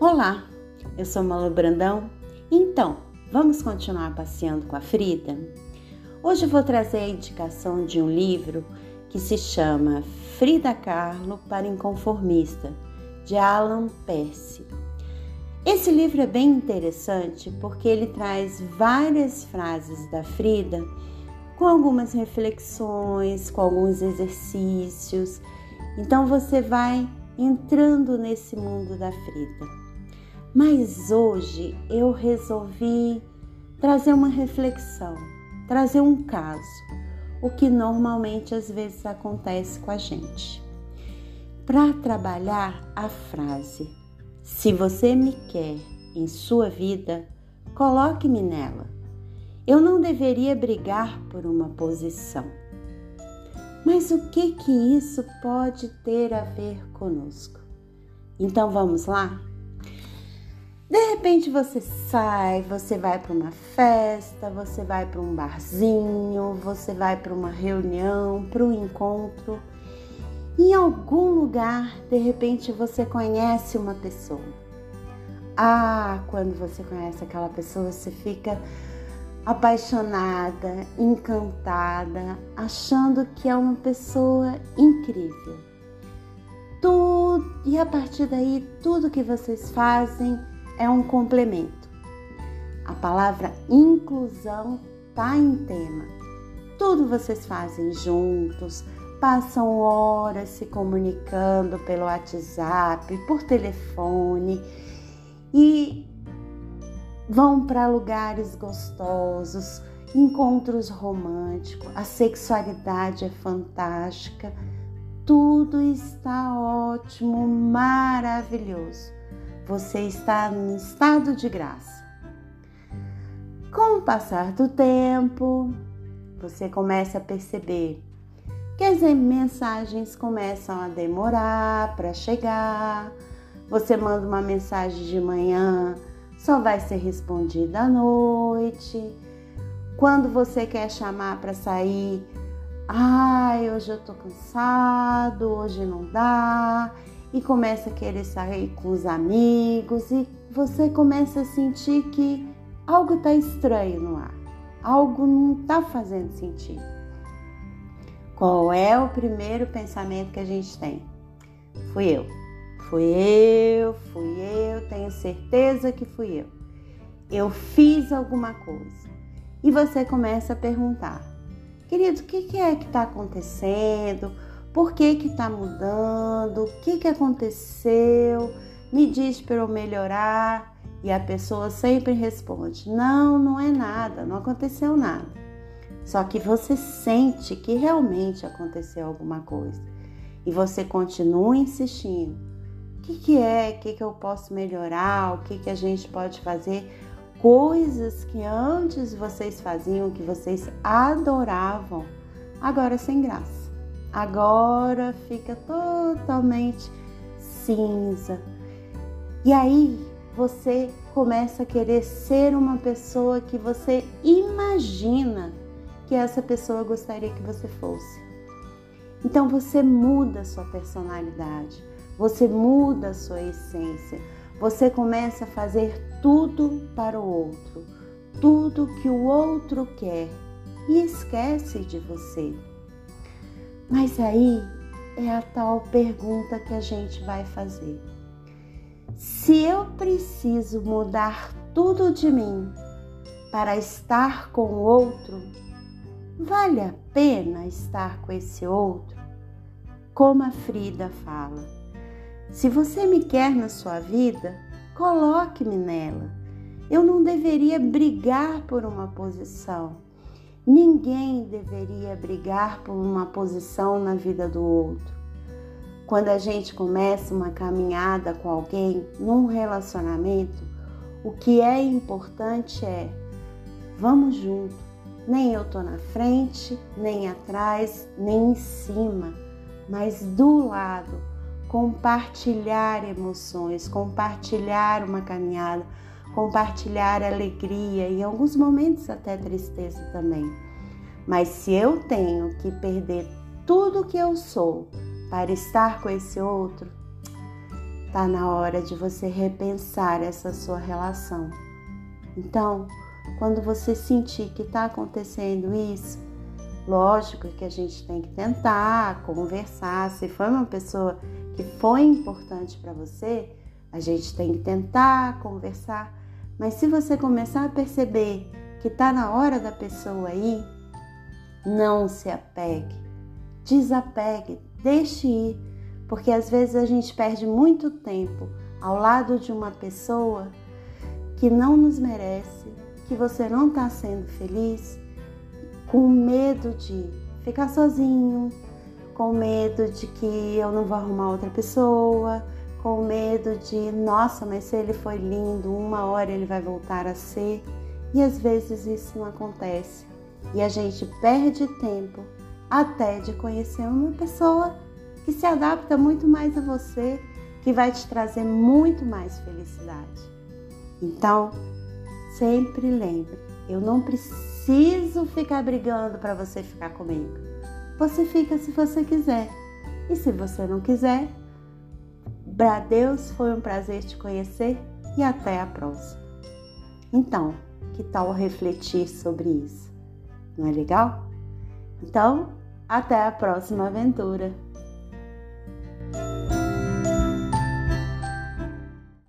Olá, eu sou Malu Brandão. Então, vamos continuar passeando com a Frida? Hoje vou trazer a indicação de um livro que se chama Frida Kahlo para Inconformista, de Alan Percy. Esse livro é bem interessante porque ele traz várias frases da Frida com algumas reflexões, com alguns exercícios. Então você vai entrando nesse mundo da Frida. Mas hoje eu resolvi trazer uma reflexão, trazer um caso, o que normalmente às vezes acontece com a gente. Para trabalhar a frase: Se você me quer em sua vida, coloque-me nela. Eu não deveria brigar por uma posição. Mas o que que isso pode ter a ver conosco? Então vamos lá? De repente você sai, você vai para uma festa, você vai para um barzinho, você vai para uma reunião, para um encontro. Em algum lugar, de repente você conhece uma pessoa. Ah, quando você conhece aquela pessoa, você fica apaixonada, encantada, achando que é uma pessoa incrível. Tudo, e a partir daí, tudo que vocês fazem é um complemento. A palavra inclusão está em tema. Tudo vocês fazem juntos, passam horas se comunicando pelo WhatsApp, por telefone e vão para lugares gostosos, encontros românticos, a sexualidade é fantástica, tudo está ótimo, maravilhoso você está em estado de graça. Com o passar do tempo, você começa a perceber que as mensagens começam a demorar para chegar. Você manda uma mensagem de manhã, só vai ser respondida à noite. Quando você quer chamar para sair, ai, hoje eu tô cansado, hoje não dá e começa a querer sair com os amigos e você começa a sentir que algo está estranho no ar, algo não está fazendo sentido. Qual é o primeiro pensamento que a gente tem? Fui eu. Fui eu, fui eu, tenho certeza que fui eu. Eu fiz alguma coisa. E você começa a perguntar: querido, o que é que está acontecendo? Por que que tá mudando? O que que aconteceu? Me diz para eu melhorar. E a pessoa sempre responde: Não, não é nada, não aconteceu nada. Só que você sente que realmente aconteceu alguma coisa e você continua insistindo. O que, que é? O que, que eu posso melhorar? O que, que a gente pode fazer? Coisas que antes vocês faziam, que vocês adoravam, agora sem graça agora fica totalmente cinza. E aí você começa a querer ser uma pessoa que você imagina que essa pessoa gostaria que você fosse. Então você muda a sua personalidade, você muda a sua essência, você começa a fazer tudo para o outro, tudo que o outro quer e esquece de você. Mas aí é a tal pergunta que a gente vai fazer. Se eu preciso mudar tudo de mim para estar com o outro, vale a pena estar com esse outro? Como a Frida fala, se você me quer na sua vida, coloque-me nela. Eu não deveria brigar por uma posição. Ninguém deveria brigar por uma posição na vida do outro. Quando a gente começa uma caminhada com alguém num relacionamento, o que é importante é vamos junto. Nem eu tô na frente, nem atrás, nem em cima, mas do lado, compartilhar emoções, compartilhar uma caminhada, compartilhar alegria e em alguns momentos até tristeza também. Mas se eu tenho que perder tudo que eu sou para estar com esse outro, tá na hora de você repensar essa sua relação. Então, quando você sentir que está acontecendo isso, lógico que a gente tem que tentar conversar. Se foi uma pessoa que foi importante para você, a gente tem que tentar conversar. Mas se você começar a perceber que está na hora da pessoa aí, não se apegue, desapegue, deixe ir, porque às vezes a gente perde muito tempo ao lado de uma pessoa que não nos merece, que você não está sendo feliz, com medo de ficar sozinho, com medo de que eu não vou arrumar outra pessoa, com medo de, nossa, mas se ele foi lindo, uma hora ele vai voltar a ser. E às vezes isso não acontece. E a gente perde tempo até de conhecer uma pessoa que se adapta muito mais a você, que vai te trazer muito mais felicidade. Então, sempre lembre, eu não preciso ficar brigando para você ficar comigo. Você fica se você quiser. E se você não quiser, para Deus foi um prazer te conhecer e até a próxima. Então, que tal refletir sobre isso? Não é legal? Então, até a próxima aventura!